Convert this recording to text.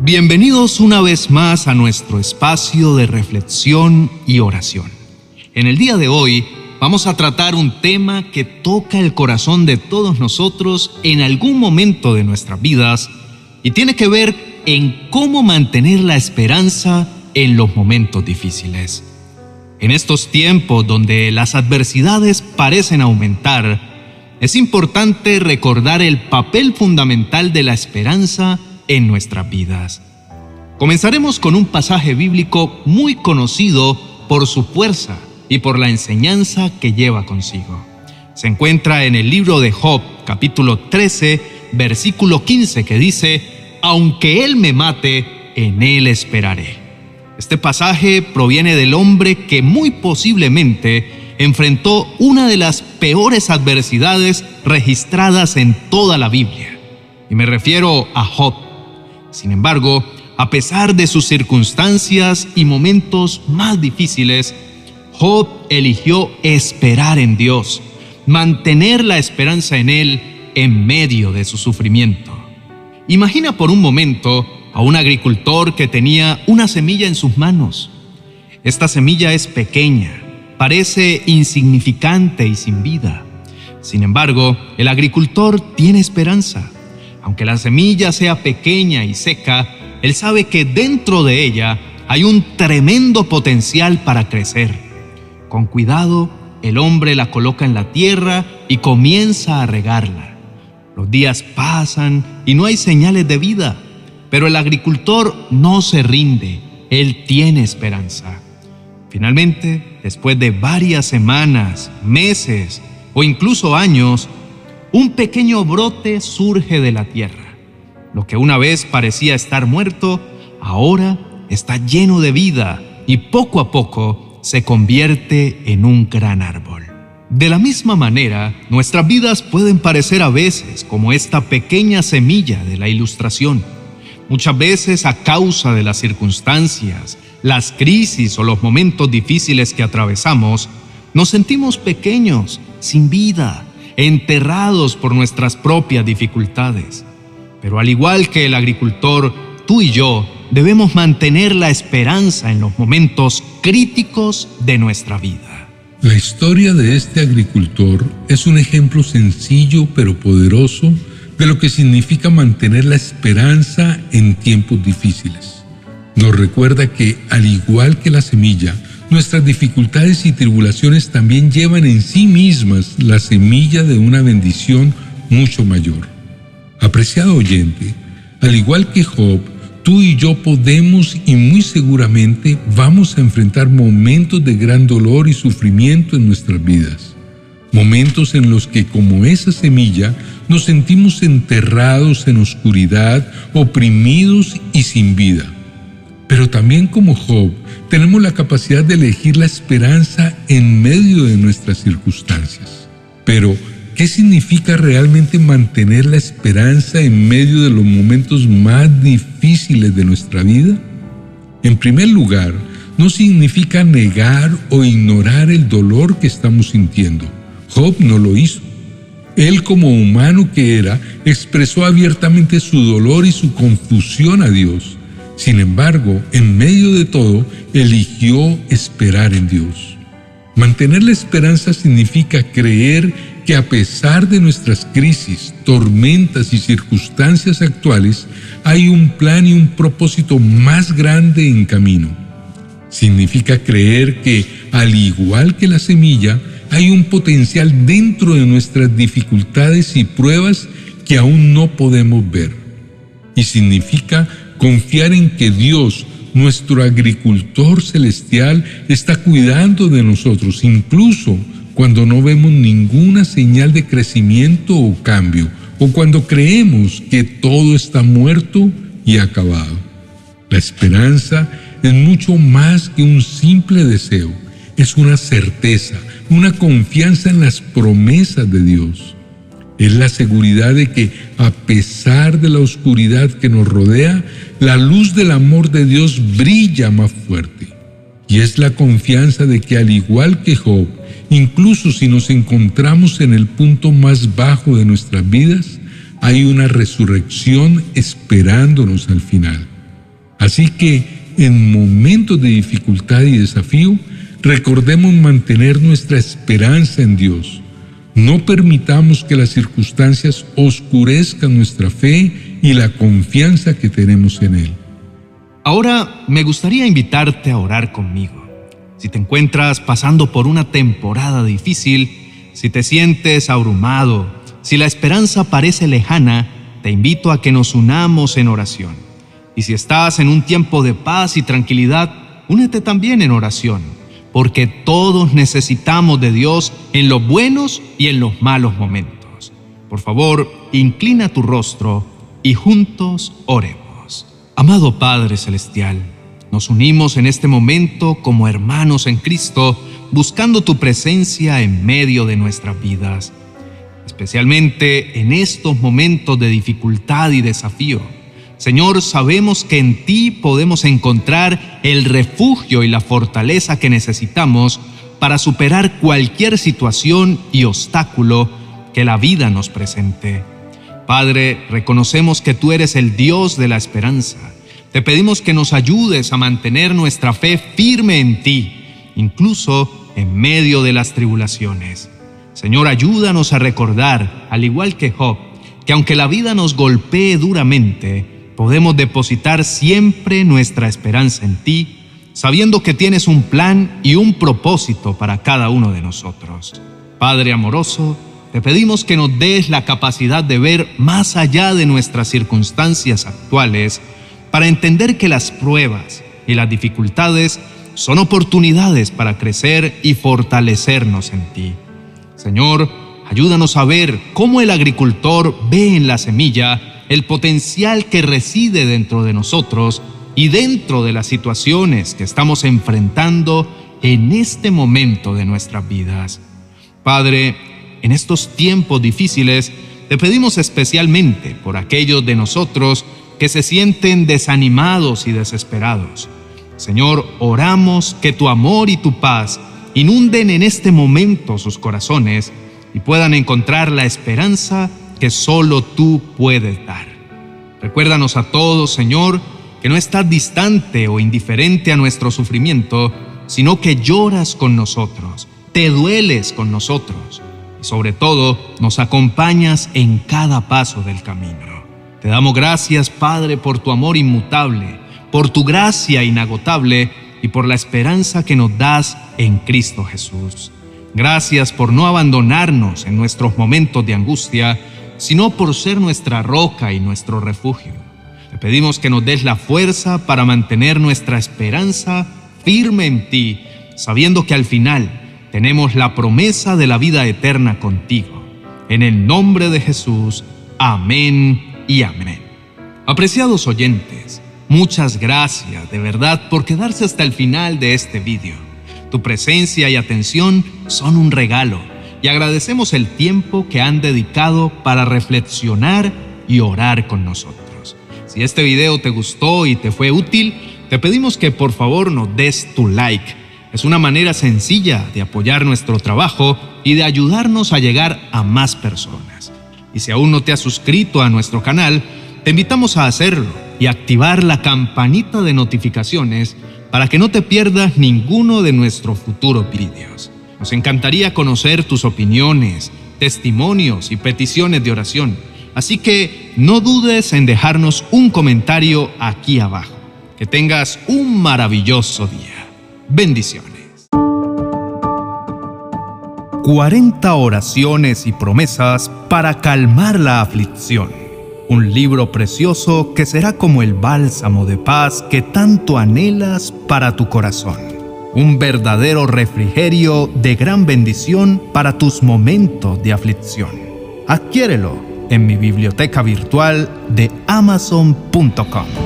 Bienvenidos una vez más a nuestro espacio de reflexión y oración. En el día de hoy vamos a tratar un tema que toca el corazón de todos nosotros en algún momento de nuestras vidas y tiene que ver en cómo mantener la esperanza en los momentos difíciles. En estos tiempos donde las adversidades parecen aumentar, es importante recordar el papel fundamental de la esperanza en nuestras vidas. Comenzaremos con un pasaje bíblico muy conocido por su fuerza y por la enseñanza que lleva consigo. Se encuentra en el libro de Job, capítulo 13, versículo 15, que dice, Aunque Él me mate, en Él esperaré. Este pasaje proviene del hombre que muy posiblemente enfrentó una de las peores adversidades registradas en toda la Biblia. Y me refiero a Job. Sin embargo, a pesar de sus circunstancias y momentos más difíciles, Job eligió esperar en Dios, mantener la esperanza en Él en medio de su sufrimiento. Imagina por un momento a un agricultor que tenía una semilla en sus manos. Esta semilla es pequeña, parece insignificante y sin vida. Sin embargo, el agricultor tiene esperanza aunque la semilla sea pequeña y seca, él sabe que dentro de ella hay un tremendo potencial para crecer. Con cuidado, el hombre la coloca en la tierra y comienza a regarla. Los días pasan y no hay señales de vida, pero el agricultor no se rinde, él tiene esperanza. Finalmente, después de varias semanas, meses o incluso años, un pequeño brote surge de la tierra. Lo que una vez parecía estar muerto, ahora está lleno de vida y poco a poco se convierte en un gran árbol. De la misma manera, nuestras vidas pueden parecer a veces como esta pequeña semilla de la ilustración. Muchas veces a causa de las circunstancias, las crisis o los momentos difíciles que atravesamos, nos sentimos pequeños, sin vida, enterrados por nuestras propias dificultades. Pero al igual que el agricultor, tú y yo debemos mantener la esperanza en los momentos críticos de nuestra vida. La historia de este agricultor es un ejemplo sencillo pero poderoso de lo que significa mantener la esperanza en tiempos difíciles. Nos recuerda que, al igual que la semilla, Nuestras dificultades y tribulaciones también llevan en sí mismas la semilla de una bendición mucho mayor. Apreciado oyente, al igual que Job, tú y yo podemos y muy seguramente vamos a enfrentar momentos de gran dolor y sufrimiento en nuestras vidas. Momentos en los que, como esa semilla, nos sentimos enterrados en oscuridad, oprimidos y sin vida. Pero también como Job, tenemos la capacidad de elegir la esperanza en medio de nuestras circunstancias. Pero, ¿qué significa realmente mantener la esperanza en medio de los momentos más difíciles de nuestra vida? En primer lugar, no significa negar o ignorar el dolor que estamos sintiendo. Job no lo hizo. Él como humano que era, expresó abiertamente su dolor y su confusión a Dios. Sin embargo, en medio de todo, eligió esperar en Dios. Mantener la esperanza significa creer que a pesar de nuestras crisis, tormentas y circunstancias actuales, hay un plan y un propósito más grande en camino. Significa creer que, al igual que la semilla, hay un potencial dentro de nuestras dificultades y pruebas que aún no podemos ver. Y significa confiar en que Dios, nuestro agricultor celestial, está cuidando de nosotros, incluso cuando no vemos ninguna señal de crecimiento o cambio, o cuando creemos que todo está muerto y acabado. La esperanza es mucho más que un simple deseo, es una certeza, una confianza en las promesas de Dios. Es la seguridad de que a pesar de la oscuridad que nos rodea, la luz del amor de Dios brilla más fuerte. Y es la confianza de que al igual que Job, incluso si nos encontramos en el punto más bajo de nuestras vidas, hay una resurrección esperándonos al final. Así que en momentos de dificultad y desafío, recordemos mantener nuestra esperanza en Dios. No permitamos que las circunstancias oscurezcan nuestra fe y la confianza que tenemos en Él. Ahora me gustaría invitarte a orar conmigo. Si te encuentras pasando por una temporada difícil, si te sientes abrumado, si la esperanza parece lejana, te invito a que nos unamos en oración. Y si estás en un tiempo de paz y tranquilidad, únete también en oración, porque todos necesitamos de Dios en los buenos y en los malos momentos. Por favor, inclina tu rostro y juntos oremos. Amado Padre Celestial, nos unimos en este momento como hermanos en Cristo, buscando tu presencia en medio de nuestras vidas, especialmente en estos momentos de dificultad y desafío. Señor, sabemos que en ti podemos encontrar el refugio y la fortaleza que necesitamos para superar cualquier situación y obstáculo que la vida nos presente. Padre, reconocemos que tú eres el Dios de la esperanza te pedimos que nos ayudes a mantener nuestra fe firme en ti, incluso en medio de las tribulaciones. Señor, ayúdanos a recordar, al igual que Job, que aunque la vida nos golpee duramente, podemos depositar siempre nuestra esperanza en ti, sabiendo que tienes un plan y un propósito para cada uno de nosotros. Padre amoroso, te pedimos que nos des la capacidad de ver más allá de nuestras circunstancias actuales para entender que las pruebas y las dificultades son oportunidades para crecer y fortalecernos en ti. Señor, ayúdanos a ver cómo el agricultor ve en la semilla el potencial que reside dentro de nosotros y dentro de las situaciones que estamos enfrentando en este momento de nuestras vidas. Padre, en estos tiempos difíciles, te pedimos especialmente por aquellos de nosotros que se sienten desanimados y desesperados. Señor, oramos que tu amor y tu paz inunden en este momento sus corazones y puedan encontrar la esperanza que solo tú puedes dar. Recuérdanos a todos, Señor, que no estás distante o indiferente a nuestro sufrimiento, sino que lloras con nosotros, te dueles con nosotros y sobre todo nos acompañas en cada paso del camino. Te damos gracias, Padre, por tu amor inmutable, por tu gracia inagotable y por la esperanza que nos das en Cristo Jesús. Gracias por no abandonarnos en nuestros momentos de angustia, sino por ser nuestra roca y nuestro refugio. Te pedimos que nos des la fuerza para mantener nuestra esperanza firme en ti, sabiendo que al final tenemos la promesa de la vida eterna contigo. En el nombre de Jesús, amén y amén. Apreciados oyentes, muchas gracias de verdad por quedarse hasta el final de este vídeo. Tu presencia y atención son un regalo y agradecemos el tiempo que han dedicado para reflexionar y orar con nosotros. Si este video te gustó y te fue útil, te pedimos que por favor nos des tu like. Es una manera sencilla de apoyar nuestro trabajo y de ayudarnos a llegar a más personas. Y si aún no te has suscrito a nuestro canal, te invitamos a hacerlo y activar la campanita de notificaciones para que no te pierdas ninguno de nuestros futuros vídeos. Nos encantaría conocer tus opiniones, testimonios y peticiones de oración, así que no dudes en dejarnos un comentario aquí abajo. Que tengas un maravilloso día. Bendiciones. 40 oraciones y promesas para calmar la aflicción. Un libro precioso que será como el bálsamo de paz que tanto anhelas para tu corazón. Un verdadero refrigerio de gran bendición para tus momentos de aflicción. Adquiérelo en mi biblioteca virtual de amazon.com.